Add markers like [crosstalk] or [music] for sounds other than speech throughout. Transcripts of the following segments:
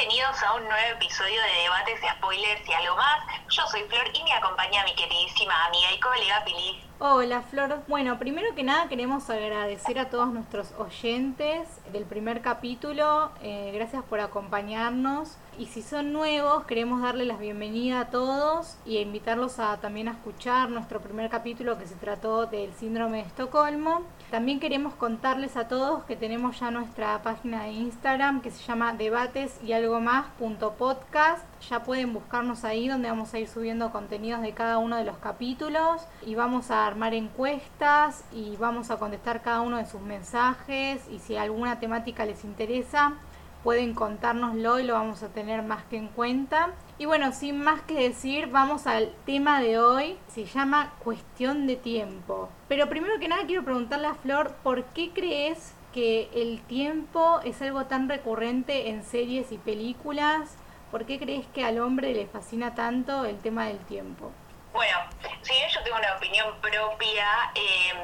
Bienvenidos a un nuevo episodio de Debates, Spoilers y algo más. Yo soy Flor y me acompaña mi queridísima amiga y colega Pili. Hola Flor. Bueno, primero que nada queremos agradecer a todos nuestros oyentes del primer capítulo. Eh, gracias por acompañarnos. Y si son nuevos, queremos darle la bienvenida a todos y invitarlos a también a escuchar nuestro primer capítulo que se trató del síndrome de Estocolmo. También queremos contarles a todos que tenemos ya nuestra página de Instagram que se llama debates y algo. Ya pueden buscarnos ahí donde vamos a ir subiendo contenidos de cada uno de los capítulos y vamos a armar encuestas y vamos a contestar cada uno de sus mensajes y si alguna temática les interesa pueden contárnoslo y lo vamos a tener más que en cuenta. Y bueno, sin más que decir, vamos al tema de hoy. Se llama cuestión de tiempo. Pero primero que nada quiero preguntarle a Flor, ¿por qué crees que el tiempo es algo tan recurrente en series y películas? ¿Por qué crees que al hombre le fascina tanto el tema del tiempo? Bueno, sí, yo tengo una opinión propia eh,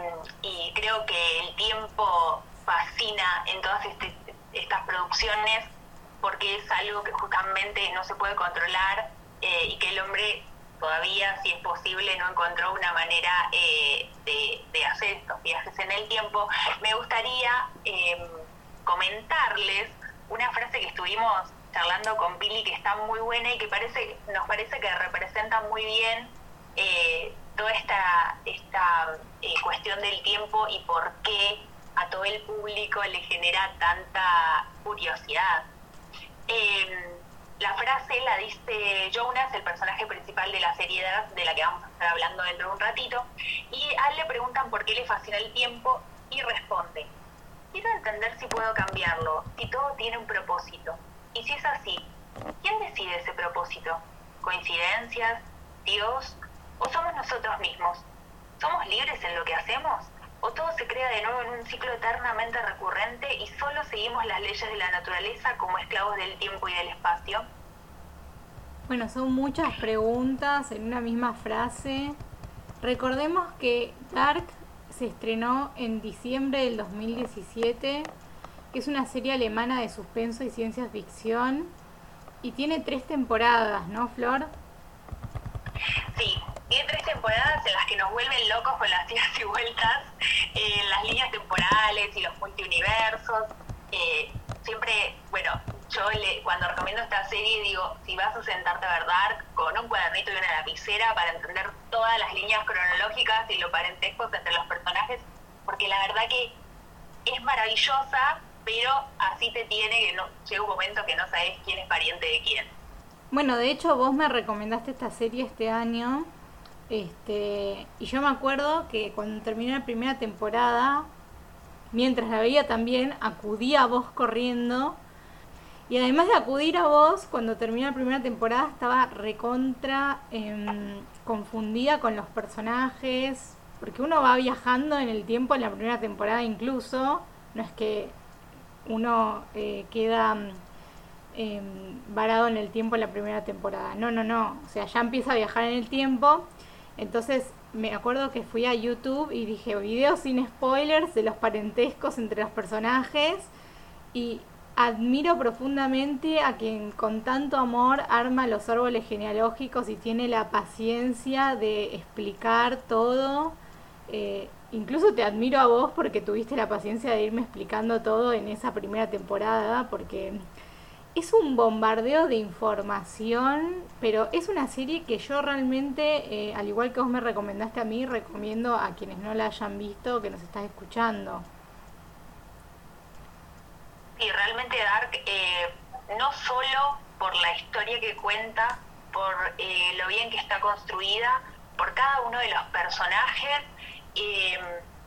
y creo que el tiempo fascina en todas este, estas producciones porque es algo que justamente no se puede controlar eh, y que el hombre todavía, si es posible, no encontró una manera eh, de, hacer estos viajes en el tiempo. Me gustaría em, comentarles una frase que estuvimos charlando con Billy que está muy buena y que parece nos parece que representa muy bien eh, toda esta, esta cuestión del tiempo y por qué a todo el público le genera tanta curiosidad. Em, la frase la dice Jonas, el personaje principal de la serie de la que vamos a estar hablando dentro de un ratito, y a él le preguntan por qué le fascina el tiempo y responde, quiero entender si puedo cambiarlo, si todo tiene un propósito. Y si es así, ¿quién decide ese propósito? ¿Coincidencias? ¿Dios? ¿O somos nosotros mismos? ¿Somos libres en lo que hacemos? O todo se crea de nuevo en un ciclo eternamente recurrente y solo seguimos las leyes de la naturaleza como esclavos del tiempo y del espacio? Bueno, son muchas preguntas en una misma frase. Recordemos que Dark se estrenó en diciembre del 2017, que es una serie alemana de suspenso y ciencia ficción, y tiene tres temporadas, ¿no, Flor? Sí, tiene tres temporadas en las que nos vuelven locos con las [laughs] idas y vueltas, eh, las líneas temporales y los multiuniversos. Eh, siempre, bueno, yo le, cuando recomiendo esta serie digo, si vas a sentarte a ver Dark con un cuadernito y una lapicera para entender todas las líneas cronológicas y los parentescos entre los personajes, porque la verdad que es maravillosa, pero así te tiene que no, llega un momento que no sabes quién es pariente de quién. Bueno, de hecho vos me recomendaste esta serie este año este, y yo me acuerdo que cuando terminó la primera temporada, mientras la veía también, acudía a vos corriendo. Y además de acudir a vos, cuando terminó la primera temporada estaba recontra em, confundida con los personajes, porque uno va viajando en el tiempo en la primera temporada incluso, no es que uno eh, queda em, varado en el tiempo en la primera temporada, no, no, no, o sea, ya empieza a viajar en el tiempo entonces me acuerdo que fui a YouTube y dije videos sin spoilers de los parentescos entre los personajes y admiro profundamente a quien con tanto amor arma los árboles genealógicos y tiene la paciencia de explicar todo. Eh, incluso te admiro a vos porque tuviste la paciencia de irme explicando todo en esa primera temporada porque es un bombardeo de información, pero es una serie que yo realmente, eh, al igual que vos me recomendaste a mí, recomiendo a quienes no la hayan visto, que nos estás escuchando. Y realmente Dark, eh, no solo por la historia que cuenta, por eh, lo bien que está construida, por cada uno de los personajes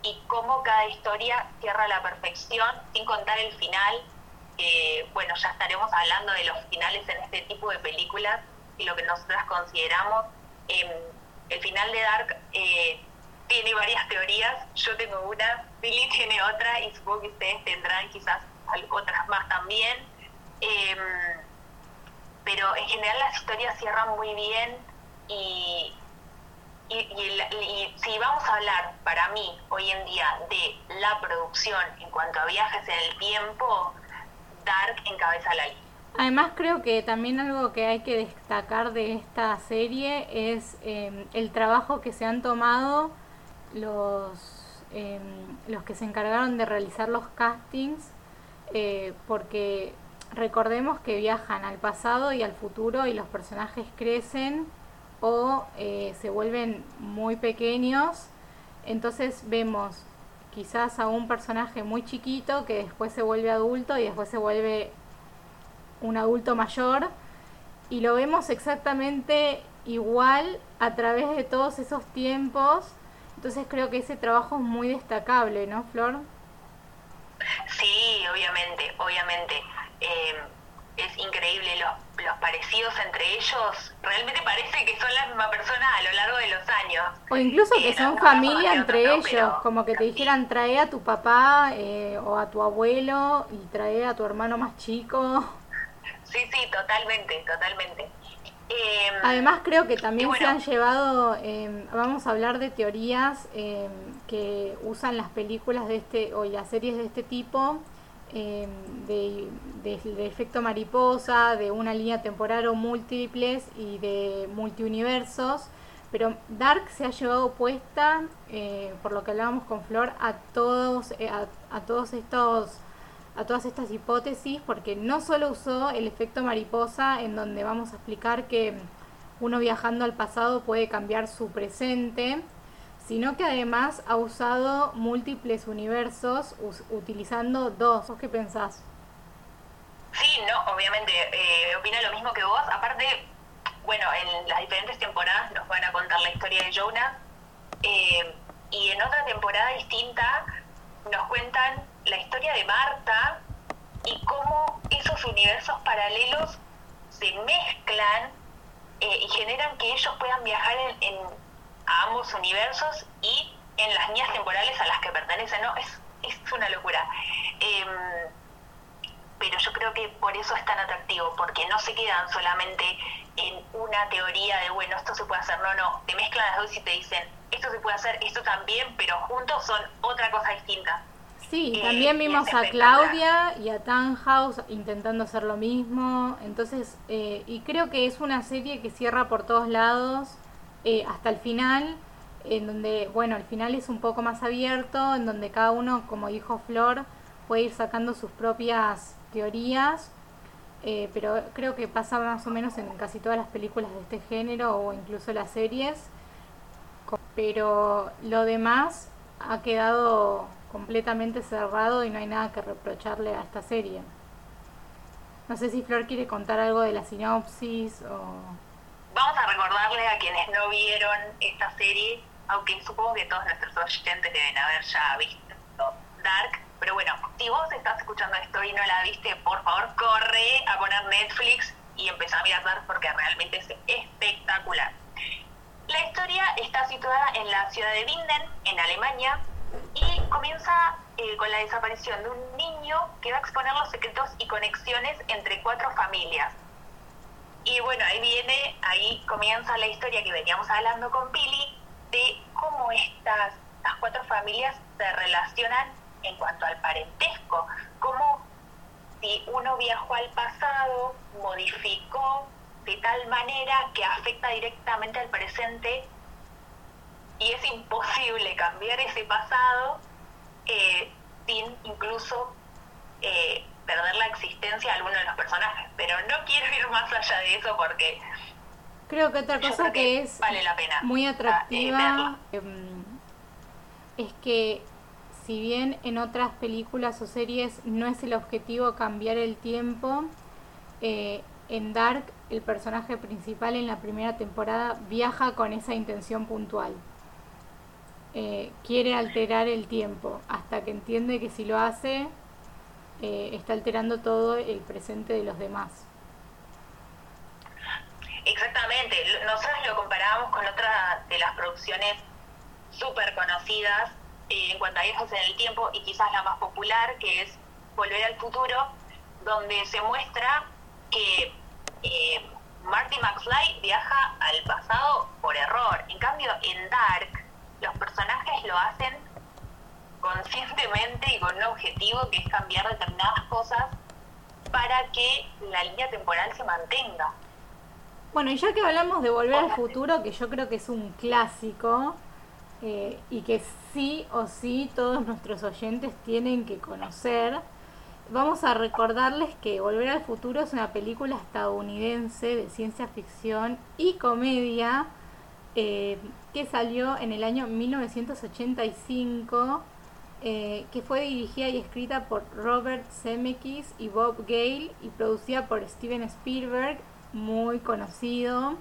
y cómo cada historia cierra a la perfección, sin contar el final, bueno, ya estaremos hablando de los finales en este tipo de películas y lo que nosotras consideramos. Em, el final de Dark eh, tiene varias teorías, yo tengo una, Billy [laughs] tiene otra y supongo que ustedes tendrán quizás otras más también. Em, pero en general las historias cierran muy bien y, y, si vamos a hablar para mí hoy en día de la producción en cuanto a viajes en el tiempo, Dark encabeza la lista. Además creo que también algo que hay que destacar de esta serie es em, el trabajo que se han tomado los, em, los que se encargaron de realizar los castings, eh, porque recordemos que viajan al pasado y al futuro y los personajes crecen o eh, se vuelven muy pequeños. Entonces vemos quizás a un personaje muy chiquito que después se vuelve adulto y después se vuelve un adulto mayor y lo vemos exactamente igual a través de todos esos tiempos. Entonces creo que ese trabajo es muy destacable, ¿no, Flor? Sí, obviamente, obviamente. Eh, es increíble los, los parecidos entre ellos. Realmente parece que son la misma persona a lo largo de los años. O incluso que son familia entre ellos, como que te dijeran trae a tu papá eh, o a tu abuelo y trae a tu hermano más chico. Sí, sí, totalmente, totalmente. Em, Además creo que también se han llevado, em, vamos a hablar de teorías em, que usan las películas de este o las series de este tipo Em, de, efecto mariposa, de una línea temporal o múltiples y de multiuniversos. Pero Dark se ha llevado puesta, eh, por lo que hablábamos con Flor, a todos, eh, a, todos estos a todas estas hipótesis porque no solo usó el efecto mariposa en donde vamos a explicar que uno viajando al pasado puede cambiar su presente, sino que además ha usado múltiples universos utilizando dos. ¿Vos qué pensás? Sí, no, obviamente, eh, opino lo mismo que vos. Aparte, bueno, en las diferentes temporadas nos van a contar la historia de Jonah eh, y en otra temporada distinta nos cuentan la historia de Marta y cómo esos universos paralelos se mezclan eh, y generan que ellos puedan viajar en a ambos universos y en las líneas temporales a las que pertenecen, ¿no? Es, es una locura. Em, pero yo creo que por eso es tan atractivo, porque no se quedan solamente en una teoría de, bueno, esto se puede hacer, no, no, te mezclan las dos y te dicen, esto se puede hacer, esto también, pero juntos son otra cosa distinta. Sí, eh, también vimos a Claudia y a Tannhaus intentando hacer lo mismo, entonces, eh, y creo que es una serie que cierra por todos lados, eh, hasta el final, en donde, bueno, el final es un poco más abierto, en donde cada uno, como dijo Flor, puede ir sacando sus propias teorías, eh, pero creo que pasa más o menos en casi todas las películas de este género o incluso las series, pero lo demás ha quedado completamente cerrado y no hay nada que reprocharle a esta serie. No sé si Flor quiere contar algo de la sinopsis o... Vamos a recordarle a quienes no vieron esta serie, aunque supongo que todos nuestros oyentes deben haber ya visto Dark, pero bueno, si vos estás escuchando esto y no la viste, por favor corre a poner Netflix y empezar a mirar porque realmente es espectacular. La historia está situada en la ciudad de Winden, en Alemania, y comienza eh, con la desaparición de un niño que va a exponer los secretos y conexiones entre cuatro familias, y bueno, ahí viene, ahí comienza la historia que veníamos hablando con Pili de cómo estas, estas cuatro familias se relacionan en cuanto al parentesco, cómo si uno viajó al pasado, modificó de tal manera que afecta directamente al presente y es imposible cambiar ese pasado eh, sin incluso eh, perder la existencia de alguno de los personajes. Pero no quiero ir más allá de eso porque... Creo que otra cosa que, es vale la pena muy atractiva em, es que si bien en otras películas o series no es el objetivo cambiar el tiempo, eh, en Dark el personaje principal en la primera temporada viaja con esa intención puntual. Eh, quiere alterar el tiempo hasta que entiende que si lo hace eh, está alterando todo el presente de los demás. Exactamente, nosotros lo comparábamos con otra de las producciones súper conocidas eh, en cuanto a viajes en el tiempo y quizás la más popular, que es Volver al Futuro, donde se muestra que eh, Marty McFly viaja al pasado por error. En cambio, en Dark, los personajes lo hacen conscientemente y con un objetivo que es cambiar determinadas cosas para que la línea temporal se mantenga. Bueno, y ya que hablamos de Volver al Futuro, que yo creo que es un clásico eh, y que sí o sí todos nuestros oyentes tienen que conocer, vamos a recordarles que Volver al Futuro es una película estadounidense de ciencia ficción y comedia eh, que salió en el año 1985, eh, que fue dirigida y escrita por Robert Zemeckis y Bob Gale y producida por Steven Spielberg muy conocido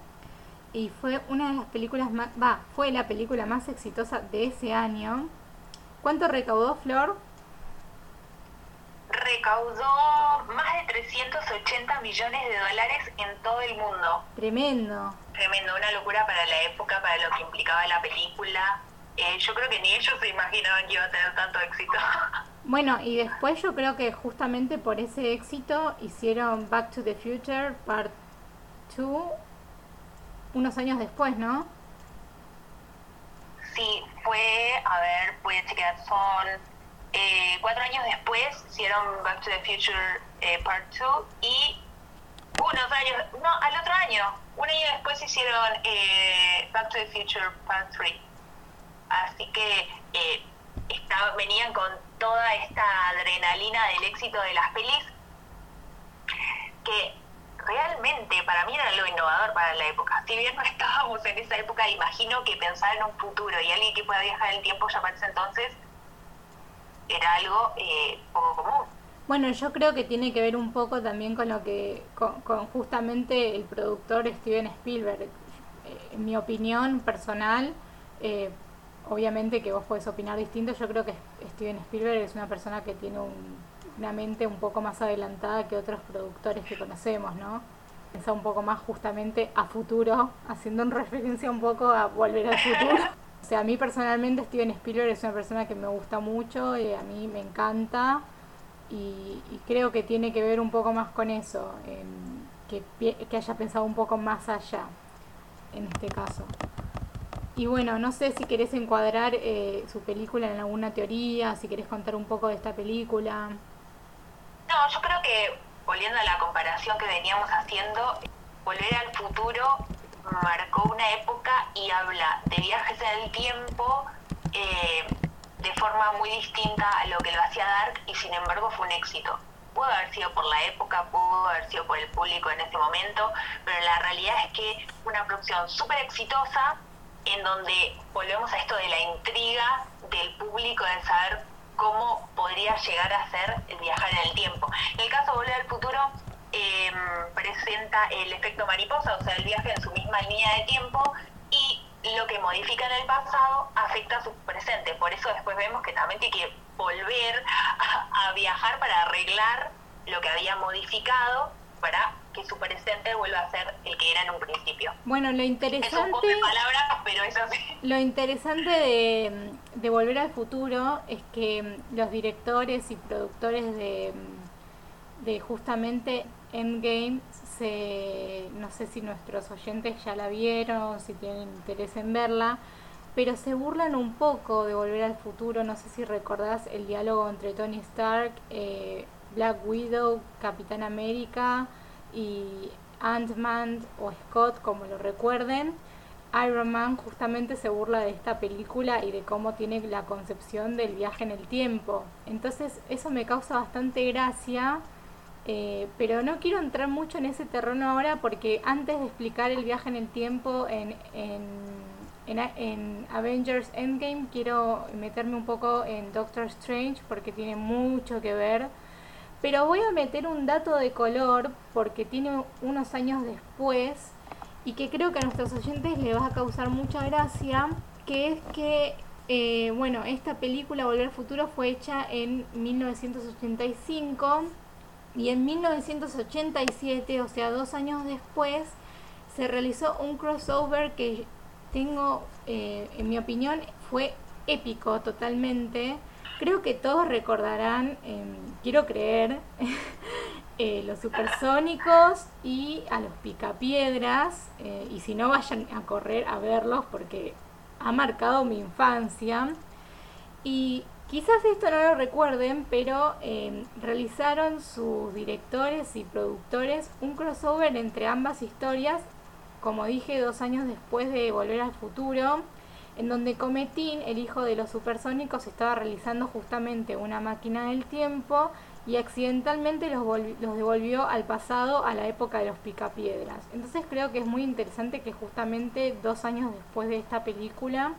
y fue una de las películas más, va, fue la película más exitosa de ese año. ¿Cuánto recaudó Flor? Recaudó más de 380 millones de dólares en todo el mundo. Tremendo. Tremendo, una locura para la época, para lo que implicaba la película. Eh, yo creo que ni ellos se imaginaban que iba a tener tanto éxito. [laughs] Bueno, y después yo creo que justamente por ese éxito hicieron Back to the Future Part unos años después, ¿no? Sí, fue, a ver, voy a chequear, son eh, cuatro años después hicieron Back to the Future eh, Part 2 y unos años, no, al otro año, un año después hicieron eh, Back to the Future Part 3. Así que eh, venían con toda esta adrenalina del éxito de las pelis que realmente para mí era algo innovador para la época. Si bien no estábamos en esa época, imagino que pensar en un futuro y alguien que pueda viajar el tiempo ya para ese entonces era algo eh, poco común. Bueno, yo creo que tiene que ver un poco también con lo que, con, justamente el productor Steven Spielberg. Eh, en mi opinión personal, eh, obviamente que vos podés opinar distinto, yo creo que Steven Spielberg es una persona que tiene un una mente un poco más adelantada que otros productores que conocemos, ¿no? Piensa un poco más justamente a futuro, [laughs] haciendo en referencia un poco a volver al futuro. O sea, a mí personalmente Steven Spielberg es una persona que me gusta mucho y a mí me encanta y, creo que tiene que ver un poco más con eso, que, que haya pensado un poco más allá en este caso. Y bueno, no sé si querés encuadrar eh, su película en alguna teoría, si querés contar un poco de esta película. No, yo creo que, volviendo a la comparación que veníamos haciendo, Volver al futuro marcó una época y habla de viajes en el tiempo eh, de forma muy distinta a lo que lo hacía Dark y sin embargo fue un éxito. Pudo haber sido por la época, pudo haber sido por el público en ese momento, pero la realidad es que una producción súper exitosa en donde volvemos a esto de la intriga del público, de saber cómo podría llegar a ser el viajar en el tiempo. En el caso de Volver al Futuro, em, presenta el efecto mariposa, o sea, el viaje en su misma línea de tiempo y lo que modifica en el pasado afecta a su presente. Por eso después vemos que también tiene que volver a viajar para arreglar lo que había modificado para que su presente vuelva a ser el que era en un principio. Bueno, lo interesante... pero eso sí. Lo interesante de, de Volver al Futuro es que los directores y productores de, de justamente Endgame se, no sé si nuestros oyentes ya la vieron, si tienen interés en verla, pero se burlan un poco de Volver al Futuro. No sé si recordás el diálogo entre Tony Stark, eh, Black Widow, Capitán América y Ant-Man o Scott, como lo recuerden. Iron Man justamente se burla de esta película y de cómo tiene la concepción del viaje en el tiempo. Entonces eso me causa bastante gracia, eh, pero no quiero entrar mucho en ese terreno ahora porque antes de explicar el viaje en el tiempo en, en, en, en Avengers Endgame quiero meterme un poco en Doctor Strange porque tiene mucho que ver pero voy a meter un dato de color porque tiene unos años después y que creo que a nuestros oyentes les va a causar mucha gracia, que es que, eh, bueno, esta película Volver al Futuro fue hecha en 1985 y en 1987, o sea, dos años después, se realizó un crossover que tengo, eh, en mi opinión, fue épico totalmente Creo que todos recordarán, em, quiero creer, [laughs] eh, los supersónicos y a los picapiedras. Eh, y si no, vayan a correr a verlos porque ha marcado mi infancia. Y Quizás esto no lo recuerden, pero eh, realizaron sus directores y productores un crossover entre ambas historias, como dije, dos años después de Volver al Futuro, en donde Cometín, el hijo de los supersónicos, estaba realizando justamente una máquina del tiempo y accidentalmente los, devolvió al pasado, a la época de los picapiedras. Entonces creo que es muy interesante que justamente dos años después de esta película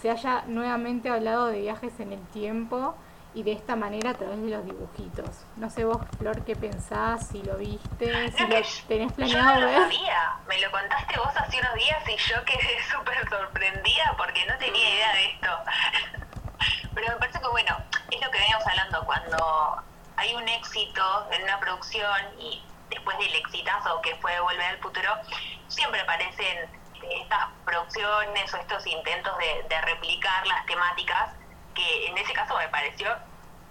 se haya nuevamente hablado de viajes en el tiempo y de esta manera a través de los dibujitos. No sé vos, Flor, qué pensás, si lo viste, si lo tenés planeado yo no lo Sabía. Me lo contaste vos hace unos días y yo quedé [laughs] súper sorprendida porque no tenía idea de esto. [laughs] Pero me parece que, bueno, es lo que veníamos hablando, cuando hay un éxito en una producción y después del exitazo que fue Volver al Futuro, siempre aparecen estas producciones o estos intentos de, replicar las temáticas, que en ese caso me pareció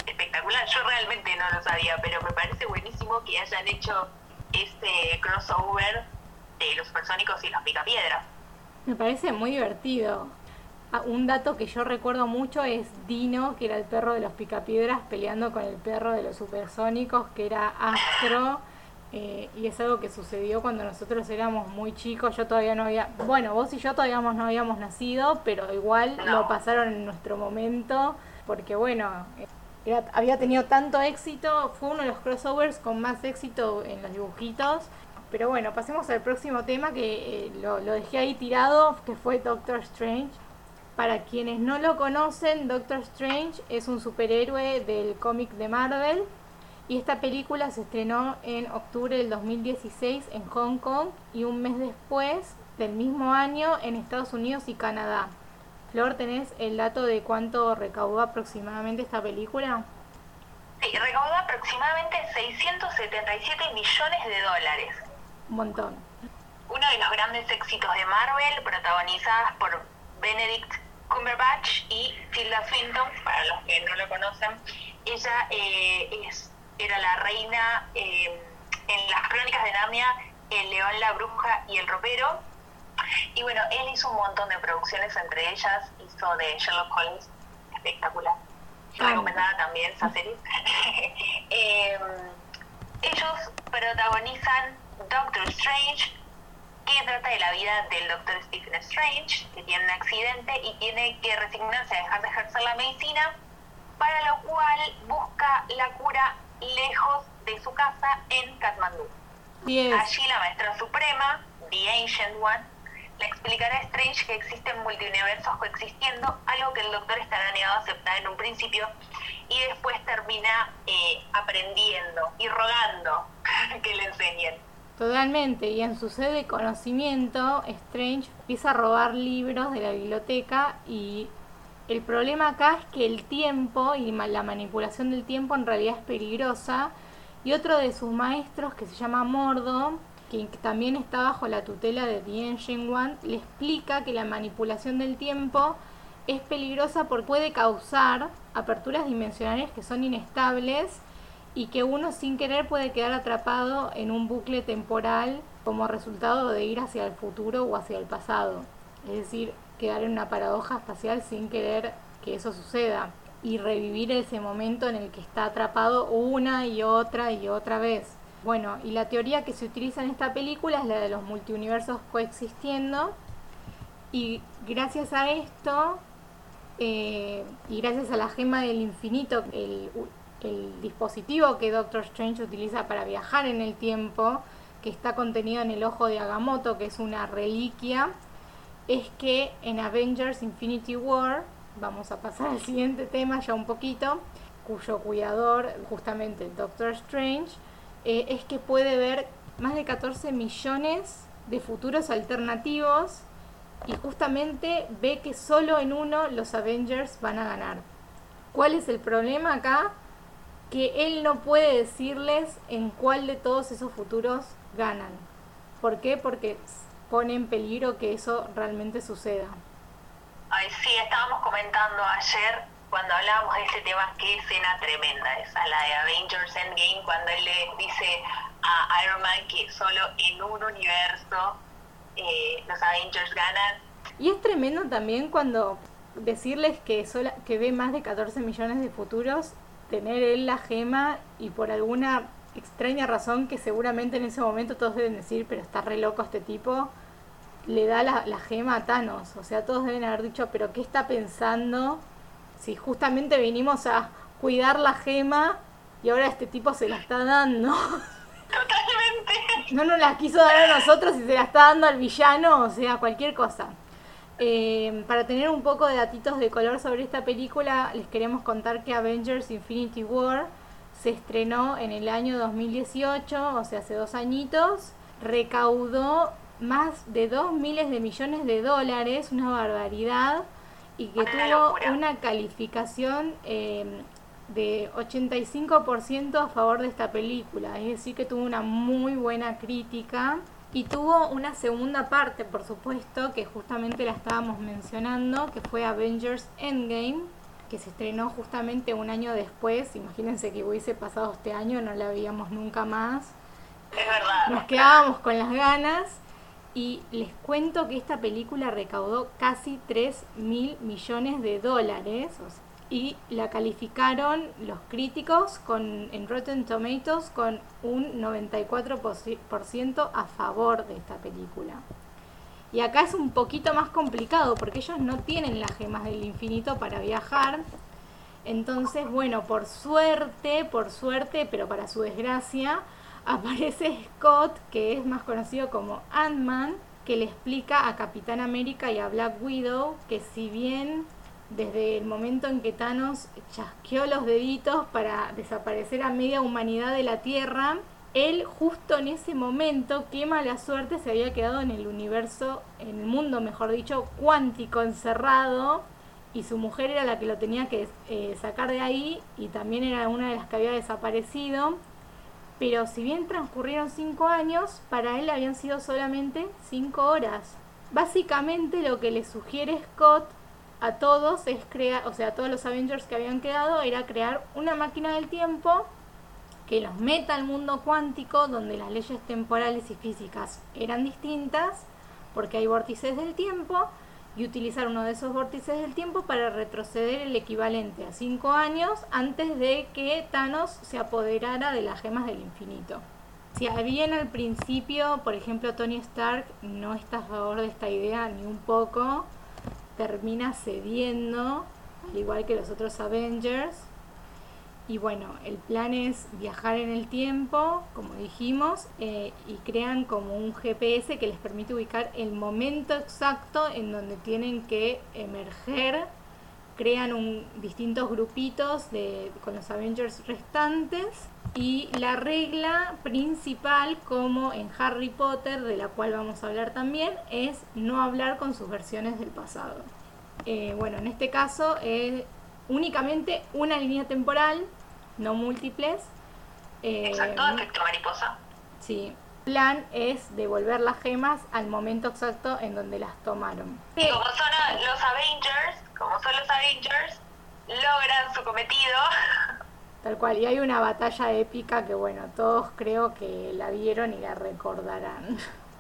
espectacular. Yo realmente no lo sabía, pero me parece buenísimo que hayan hecho este crossover de los supersónicos y los picapiedras. Me parece muy divertido. Ah, un dato que yo recuerdo mucho es Dino, que era el perro de los picapiedras, peleando con el perro de los supersónicos, que era Astro. Eh, y es algo que sucedió cuando nosotros éramos muy chicos. Yo todavía no había, bueno, vos y yo todavía no habíamos nacido, pero igual lo pasaron en nuestro momento, porque bueno, había tenido tanto éxito, fue uno de los crossovers con más éxito en los dibujitos. Pero bueno, pasemos al próximo tema que eh, lo, lo dejé ahí tirado, que fue Doctor Strange. Para quienes no lo conocen, Doctor Strange es un superhéroe del cómic de Marvel y esta película se estrenó en octubre del 2016 en Hong Kong y un mes después del mismo año en Estados Unidos y Canadá. Flor, ¿tenés el dato de cuánto recaudó aproximadamente esta película? Sí, recaudó aproximadamente 677 millones de dólares. Un montón. Uno de los grandes éxitos de Marvel, protagonizadas por Benedict Cumberbatch y Tilda Swinton, para los que no lo conocen. Ella eh, es era la reina eh, en las crónicas de Narnia, el león, la bruja y el ropero. Y bueno, él hizo un montón de producciones, entre ellas hizo de Sherlock Holmes, espectacular. Recomendada también esa serie. [laughs] Em, ellos protagonizan Doctor Strange, que trata de la vida del Doctor Stephen Strange, que tiene un accidente y tiene que resignarse a dejar de ejercer la medicina, para lo cual busca la cura lejos de su casa en Kathmandú. Allí la maestra suprema, The Ancient One, le explicará a Strange que existen multiuniversos coexistiendo, algo que el doctor estará negado a aceptar en un principio y después termina eh, aprendiendo y rogando [laughs] que le enseñen. Totalmente, y en su sede de conocimiento, Strange empieza a robar libros de la biblioteca y el problema acá es que el tiempo y la manipulación del tiempo en realidad es peligrosa. Y otro de sus maestros, que se llama Mordo, que también está bajo la tutela de Dien One, le explica que la manipulación del tiempo es peligrosa porque puede causar aperturas dimensionales que son inestables y que uno sin querer puede quedar atrapado en un bucle temporal como resultado de ir hacia el futuro o hacia el pasado. Es decir, quedar en una paradoja espacial sin querer que eso suceda y revivir ese momento en el que está atrapado una y otra y otra vez. Bueno, y la teoría que se utiliza en esta película es la de los multiuniversos coexistiendo y gracias a esto eh, y gracias a la gema del infinito, el, el dispositivo que Doctor Strange utiliza para viajar en el tiempo, que está contenido en el ojo de Agamotto, que es una reliquia, es que en Avengers Infinity War, vamos a pasar al siguiente tema ya un poquito, cuyo cuidador, justamente el Doctor Strange, eh, es que puede ver más de 14 millones de futuros alternativos y justamente ve que solo en uno los Avengers van a ganar. ¿Cuál es el problema acá? Que él no puede decirles en cuál de todos esos futuros ganan. ¿Por qué? Porque pone en peligro que eso realmente suceda. Ay, sí, estábamos comentando ayer cuando hablábamos de este tema, qué escena tremenda esa, la de Avengers Endgame, cuando él le dice a Iron Man que solo en un universo eh, los Avengers ganan. Y es tremendo también cuando decirles que, sola, que ve más de 14 millones de futuros, tener él la gema y por alguna extraña razón que seguramente en ese momento todos deben decir, pero está re loco este tipo, le da la, la gema a Thanos. O sea, todos deben haber dicho, pero ¿qué está pensando? Si justamente vinimos a cuidar la gema y ahora este tipo se la está dando. Totalmente. No nos la quiso dar a nosotros y se la está dando al villano, o sea, cualquier cosa. Eh, para tener un poco de datitos de color sobre esta película, les queremos contar que Avengers Infinity War se estrenó en el año 2018, o sea, hace dos añitos, recaudó más de 2 miles de millones de dólares, una barbaridad, y que tuvo una calificación eh, de 85% a favor de esta película, es decir, que tuvo una muy buena crítica. Y tuvo una segunda parte, por supuesto, que justamente la estábamos mencionando, que fue Avengers Endgame, que se estrenó justamente un año después. Imagínense que hubiese pasado este año, no la veíamos nunca más. Es verdad. Nos quedábamos con las ganas. Y les cuento que esta película recaudó casi 3 mil millones de dólares. y la calificaron los críticos con, en Rotten Tomatoes con un 94% a favor de esta película. Y acá es un poquito más complicado porque ellos no tienen las gemas del infinito para viajar. Entonces, bueno, por suerte, por suerte, pero para su desgracia, [laughs] aparece Scott, que es más conocido como Ant-Man, que le explica a Capitán América y a Black Widow que si bien desde el momento en que Thanos chasqueó los deditos para desaparecer a media humanidad de la Tierra, él justo en ese momento, qué mala suerte, se había quedado en el universo, en el mundo, mejor dicho, cuántico, encerrado, y su mujer era la que lo tenía que eh, sacar de ahí, y también era una de las que había desaparecido. Pero si bien transcurrieron cinco años, para él habían sido solamente cinco horas. Básicamente lo que le sugiere Scott a todos es crear, o sea, a todos los Avengers que habían quedado, era crear una máquina del tiempo que los meta al mundo cuántico donde las leyes temporales y físicas eran distintas, porque hay vórtices del tiempo, y utilizar uno de esos vórtices del tiempo para retroceder el equivalente a cinco años antes de que Thanos se apoderara de las gemas del infinito. Si bien al principio, por ejemplo, Tony Stark no está a favor de esta idea ni un poco, termina cediendo, al igual que los otros Avengers, y bueno, el plan es viajar en el tiempo, como dijimos, eh, y crean como un GPS que les permite ubicar el momento exacto en donde tienen que emerger. Crean distintos grupitos de, con los Avengers restantes. Y la regla principal, como en Harry Potter, de la cual vamos a hablar también, es no hablar con sus versiones del pasado. Eh, bueno, en este caso es únicamente una línea temporal, no múltiples. Eh, exacto, efecto mariposa. Sí. El plan es devolver las gemas al momento exacto en donde las tomaron. Como son los Avengers, como son los Avengers, logran su cometido. [laughs] Tal cual, y hay una batalla épica que bueno, todos creo que la vieron y la recordarán.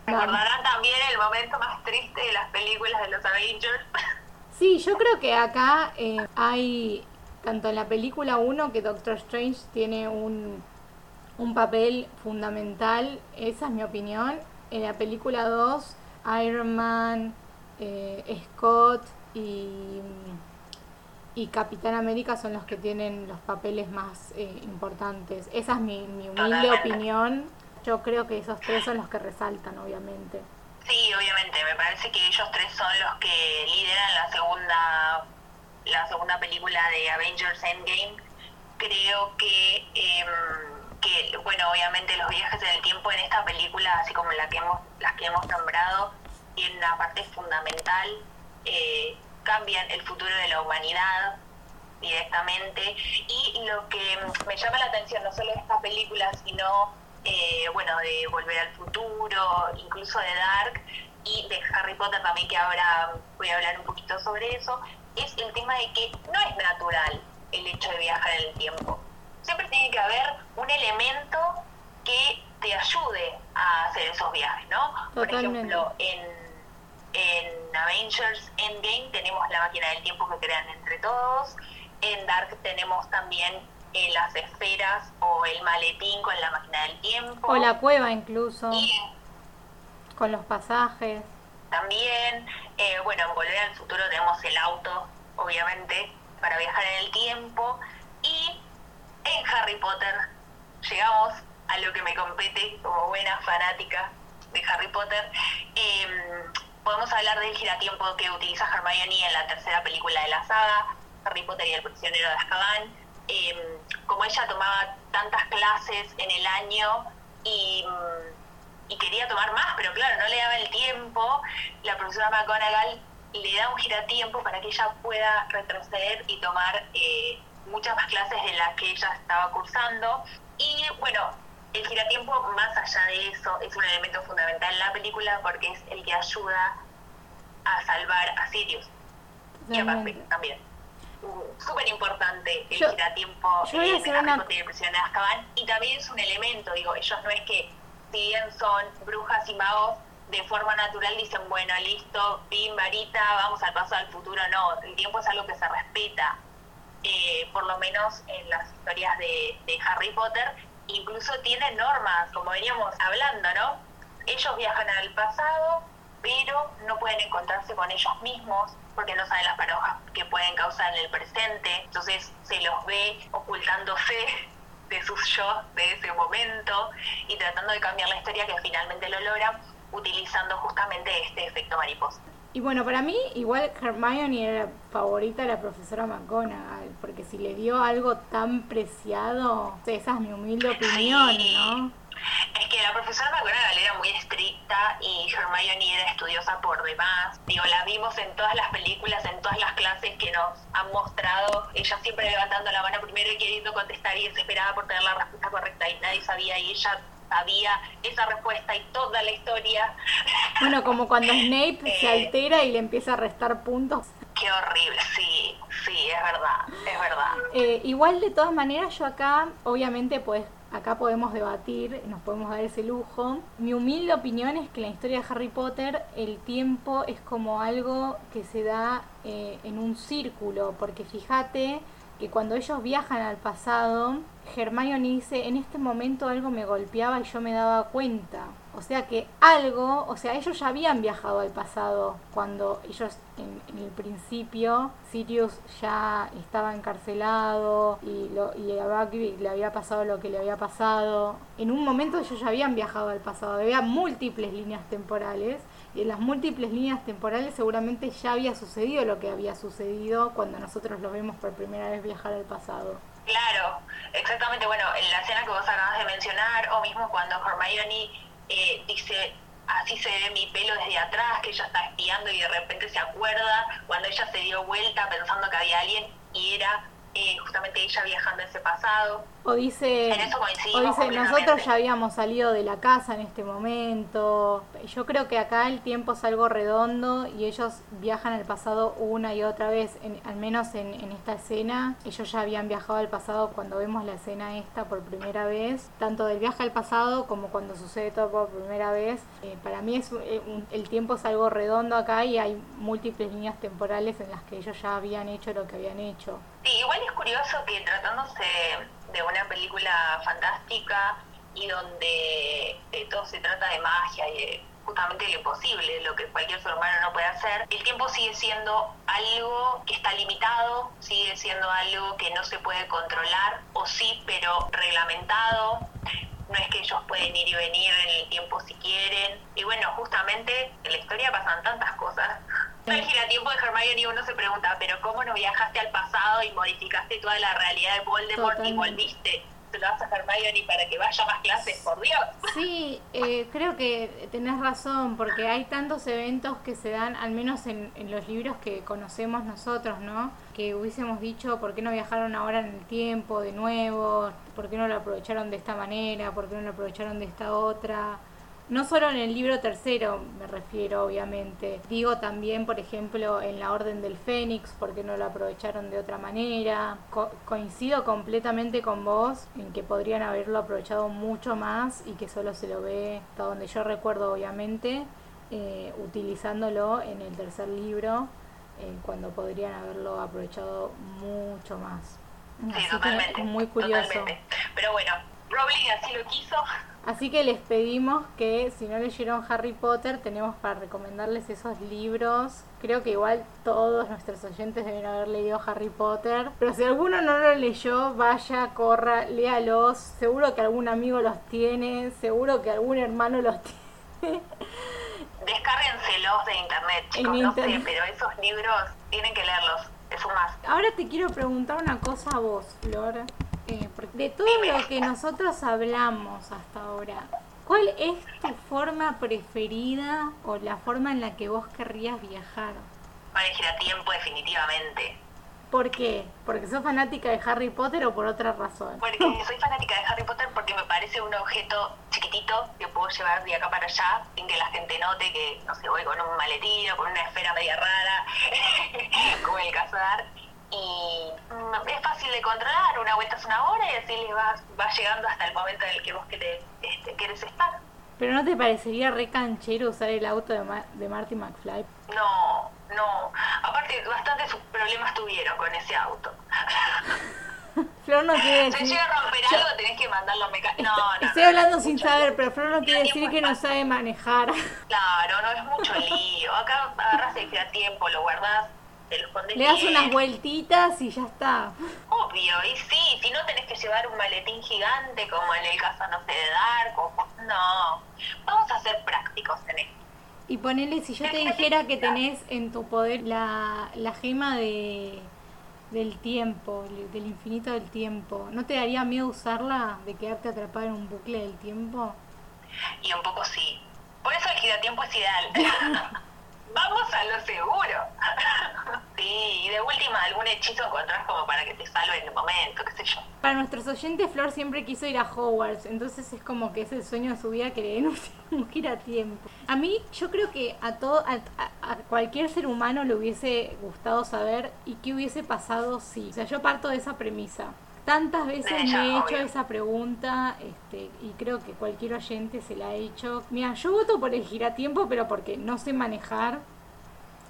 Recordarán también el momento más triste de las películas de los Avengers. [laughs] Sí, yo creo que acá eh, hay, tanto en la película 1 que Doctor Strange tiene un, un papel fundamental, esa es mi opinión. En la película 2, Iron Man, eh, Scott y, y Capitán América son los que tienen los papeles más eh, importantes. Esa es mi, mi humilde opinión. Yo creo que esos tres son los que resaltan, obviamente. Sí, obviamente, me parece que ellos tres son los que lideran la segunda la segunda película de Avengers Endgame. Creo que em, que bueno, obviamente los viajes en el tiempo en esta película, así como la que hemos las que hemos nombrado, tienen una parte fundamental, eh, cambian el futuro de la humanidad directamente y lo que me llama la atención no solo de esta película, sino eh, bueno, de Volver al Futuro, incluso de Dark y de Harry Potter también, que ahora voy a hablar un poquito sobre eso, es el tema de que no es natural el hecho de viajar en el tiempo. Siempre tiene que haber un elemento que te ayude a hacer esos viajes, ¿no? Por ejemplo, en, en Avengers Endgame tenemos la máquina del tiempo que crean entre todos. En Dark tenemos también eh, las esferas o el maletín con la máquina del tiempo. O la cueva incluso. Y con los pasajes. También, eh, bueno, en Volver al Futuro tenemos el auto, obviamente, para viajar en el tiempo. Y en Harry Potter llegamos a lo que me compete como buena fanática de Harry Potter. Em, podemos hablar del giratiempo que utiliza Hermione en la tercera película de la saga, Harry Potter y el prisionero de Azkaban. Em, como ella tomaba tantas clases en el año y, y, quería tomar más, pero claro, no le daba el tiempo, la profesora McGonagall le da un giratiempo para que ella pueda retroceder y tomar eh, muchas más clases de las que ella estaba cursando. Y bueno, el giratiempo, más allá de eso, es un elemento fundamental en la película porque es el que ayuda a salvar a Sirius. Y a Buffy también. Súper importante el yo voy a hacer una... de de Azkaban. Y también es un elemento, digo, ellos no es que, si bien son brujas y magos, de forma natural dicen, bueno, listo, pin, varita, vamos al paso al futuro. No, el tiempo es algo que se respeta. Eh, por lo menos en las historias de, de Harry Potter, incluso tiene normas, como veníamos hablando, ¿no? Ellos viajan al pasado, pero no pueden encontrarse con ellos mismos porque no saben las paradojas que pueden causar en el presente, entonces se los ve ocultándose de sus yo de ese momento y tratando de cambiar la historia que finalmente lo logran utilizando justamente este efecto mariposa. Y bueno, para mí igual Hermione era la favorita de la profesora McGonagall, porque si le dio algo tan preciado, esa es mi humilde opinión, ¿no? Es que la profesora McGonagall era muy estricta y Hermione era estudiosa por demás. Digo, la vimos en todas las películas, en todas las clases que nos han mostrado. Ella siempre levantando la mano primero y queriendo contestar y desesperada por tener la respuesta correcta y nadie sabía y ella sabía esa respuesta y toda la historia. Bueno, como cuando [laughs] Snape se Eh, altera y le empieza a restar puntos. Qué horrible, sí, sí, es verdad, es verdad. Eh, igual de todas maneras yo acá, obviamente pues acá podemos debatir, nos podemos dar ese lujo. Mi humilde opinión es que en la historia de Harry Potter el tiempo es como algo que se da eh, en un círculo, porque fíjate que cuando ellos viajan al pasado, Hermione dice, en este momento algo me golpeaba y yo me daba cuenta. O sea que algo, o sea, ellos ya habían viajado al pasado cuando ellos en, el principio, Sirius ya estaba encarcelado y, lo, y a Buckbeak le había pasado lo que le había pasado. En un momento ellos ya habían viajado al pasado, había múltiples líneas temporales y en las múltiples líneas temporales seguramente ya había sucedido lo que había sucedido cuando nosotros lo vemos por primera vez viajar al pasado. Claro, exactamente. Bueno, en la escena que vos acabas de mencionar, o mismo cuando Hermione eh, dice, así se ve mi pelo desde atrás, que ella está espiando y de repente se acuerda cuando ella se dio vuelta pensando que había alguien y era eh, justamente ella viajando a ese pasado. O dice, En eso coincidimos o dice nosotros ya habíamos salido de la casa en este momento. Yo creo que acá el tiempo es algo redondo y ellos viajan al pasado una y otra vez, en- al menos en, en esta escena. Ellos ya habían viajado al pasado cuando vemos la escena esta por primera vez, tanto del viaje al pasado como cuando sucede todo por primera vez. Eh, para mí es, eh, un- el tiempo es algo redondo acá y hay múltiples líneas temporales en las que ellos ya habían hecho lo que habían hecho. Sí, igual es curioso que tratándose de una película fantástica y donde eh, todo se trata de magia y de justamente lo imposible, lo que cualquier ser humano no puede hacer, el tiempo sigue siendo algo que está limitado, sigue siendo algo que no se puede controlar, o sí, pero reglamentado. No es que ellos pueden ir y venir en el tiempo si quieren. Y bueno, justamente en la historia pasan tantas cosas. El giratiempo de Hermione uno se pregunta, pero ¿cómo no viajaste al pasado y modificaste toda la realidad de Voldemort y Totalmente. volviste? Se lo das a Hermione para que vaya a más clases, por Dios. [laughs] Sí, eh, creo que tenés razón, porque hay tantos eventos que se dan, al menos en, en los libros que conocemos nosotros, ¿no? Que hubiésemos dicho, ¿por qué no viajaron ahora en el tiempo de nuevo? ¿Por qué no lo aprovecharon de esta manera? ¿Por qué no lo aprovecharon de esta otra? No solo en el libro tercero me refiero, obviamente. Digo también, por ejemplo, en la Orden del Fénix, porque no lo aprovecharon de otra manera. Co- coincido completamente con vos en que podrían haberlo aprovechado mucho más y que solo se lo ve hasta donde yo recuerdo, obviamente. eh, utilizándolo en el tercer libro, eh, cuando podrían haberlo aprovechado mucho más. Sí, Así que totalmente. es muy curioso. totalmente. Pero bueno, Rowling así lo quiso. Así que les pedimos que si no leyeron Harry Potter, tenemos para recomendarles esos libros. Creo que igual todos nuestros oyentes deben haber leído Harry Potter. Pero si alguno no lo leyó, vaya, corra, léalos. Seguro que algún amigo los tiene, seguro que algún hermano los [laughs] tiene. Descárguenselos de internet, chicos. No internet. sé, pero esos libros tienen que leerlos. Es un más. Ahora te quiero preguntar una cosa a vos, Flor. Eh, de todo lo que nosotros hablamos hasta ahora, ¿cuál es tu forma preferida o la forma en la que vos querrías viajar? Para elegir a tiempo, definitivamente. ¿Por qué? ¿Porque sos fanática de Harry Potter o por otra razón? Porque soy fanática de Harry Potter porque me parece un objeto chiquitito que puedo llevar de acá para allá sin que la gente note que, no sé, voy con un maletín o con una esfera media rara, [laughs] como en el caso de Art. Y mm, es fácil de controlar, una vuelta es una hora y así le vas, vas llegando hasta el momento en el que vos querés, este, querés estar. ¿Pero no te parecería re canchero usar el auto de, Ma- de Marty McFly? No, no. Aparte, bastantes problemas tuvieron con ese auto. [laughs] Flor no quiere Si decir... llega a romper Yo- algo, tenés que mandarlo a mecánico. No, no. Estoy no, hablando sin saber, lío. pero Flor no quiere decir que no sabe manejar. Claro, no es mucho lío. Acá agarras el a tiempo, lo guardás, te lo escondes Le das bien. unas vueltitas y ya está. Obvio, y sí, si no tenés que llevar un maletín gigante como en el caso, no sé, de Dark o... No, vamos a ser prácticos en esto. Y ponele, si yo te dijera que tenés en tu poder la, la gema de del tiempo, del infinito del tiempo, ¿no te daría miedo usarla de quedarte atrapada en un bucle del tiempo? Y un poco sí. Por eso el giratiempo es ideal. [laughs] [laughs] Vamos a lo seguro. Sí, y de última algún hechizo encontrás como para que te salve en el momento, qué sé yo. Para nuestros oyentes, Flor siempre quiso ir a Hogwarts, entonces es como que es el sueño de su vida que le den [laughs] un, un giratiempo. A mí, yo creo que a todo, a, a- a cualquier ser humano le hubiese gustado saber y qué hubiese pasado si. O sea, yo parto de esa premisa. Tantas veces De me ella, he hecho obvio. esa pregunta este, y creo que cualquier oyente se la ha hecho. Mira, yo voto por el giratiempo, pero porque no sé manejar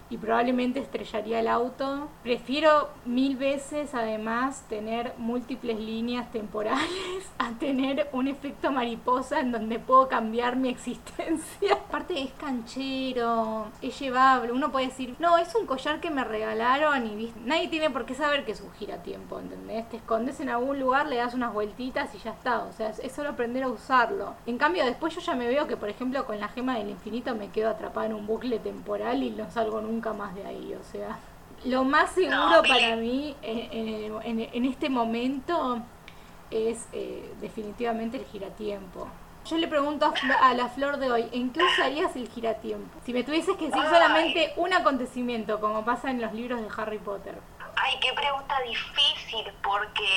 y probablemente estrellaría el auto. Prefiero mil veces además tener múltiples líneas temporales [laughs] a tener un efecto mariposa en donde puedo cambiar mi existencia. [laughs] Aparte es canchero, es llevable, uno puede decir, no, es un collar que me regalaron y ¿viste? nadie tiene por qué saber que es un giratiempo, ¿entendés? Te escondes en algún lugar, le das unas vueltitas y ya está, o sea, es solo aprender a usarlo. En cambio, después yo ya me veo que, por ejemplo, con la gema del infinito me quedo atrapada en un bucle temporal y no salgo nunca más de ahí, o sea. Lo más seguro No, para mí en, en- en- en este momento es eh, definitivamente el giratiempo. Yo le pregunto a, la flor de hoy, ¿en qué usarías el giratiempo? Si me tuvieses que decir Ay. solamente un acontecimiento, como pasa en los libros de Harry Potter. Ay, qué pregunta difícil, porque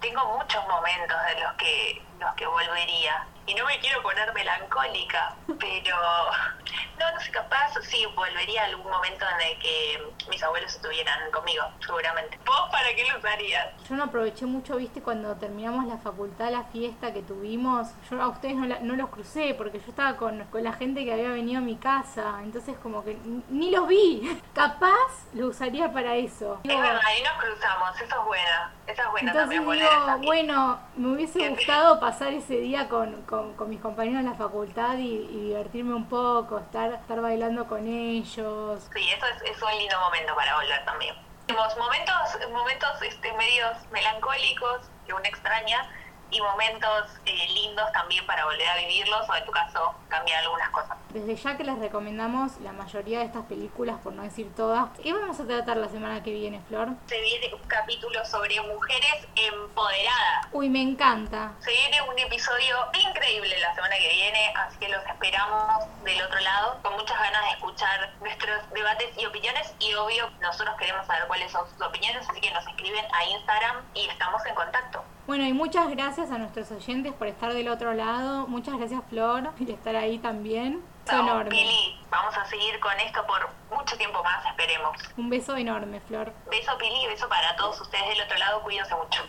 tengo muchos momentos de los que los que volvería. Y no me quiero poner melancólica, pero [laughs] no, no sé, capaz sí volvería a algún momento en el que mis abuelos estuvieran conmigo, seguramente. ¿Vos para qué lo usarías? Yo no aproveché mucho, viste, cuando terminamos la facultad, la fiesta que tuvimos. Yo a ustedes no, la- no los crucé porque yo estaba con, con la gente que había venido a mi casa. Entonces como que ni los vi. [laughs] Capaz lo usaría para eso. Es verdad, ahí nos cruzamos, eso es buena, eso es buena Entonces también digo, esa bueno, me hubiese gustado pasar ese día con, con, con mis compañeros en la facultad y, y divertirme un poco, estar, estar bailando con ellos. Sí, eso es, es un lindo momento para volver también. Momentos, momentos este, medios melancólicos que uno extraña y momentos eh, lindos también para volver a vivirlos o en tu caso cambiar algunas cosas. Desde ya que les recomendamos la mayoría de estas películas, por no decir todas. ¿Qué vamos a tratar la semana que viene, Flor? Se viene un capítulo sobre mujeres empoderadas. Uy, me encanta. Se viene un episodio increíble la semana que viene, así que los esperamos del otro lado, con muchas ganas de escuchar nuestros debates y opiniones. Y obvio, nosotros queremos saber cuáles son sus opiniones, así que nos escriben a Instagram y estamos en contacto. Bueno, y muchas gracias a nuestros oyentes por estar del otro lado. Muchas gracias, Flor, y estar ahí también. Beso Chao, enorme. Pili. Vamos a seguir con esto por mucho tiempo más, esperemos. Un beso enorme, Flor. Beso, Pili, beso para todos ustedes del otro lado. Cuídense mucho.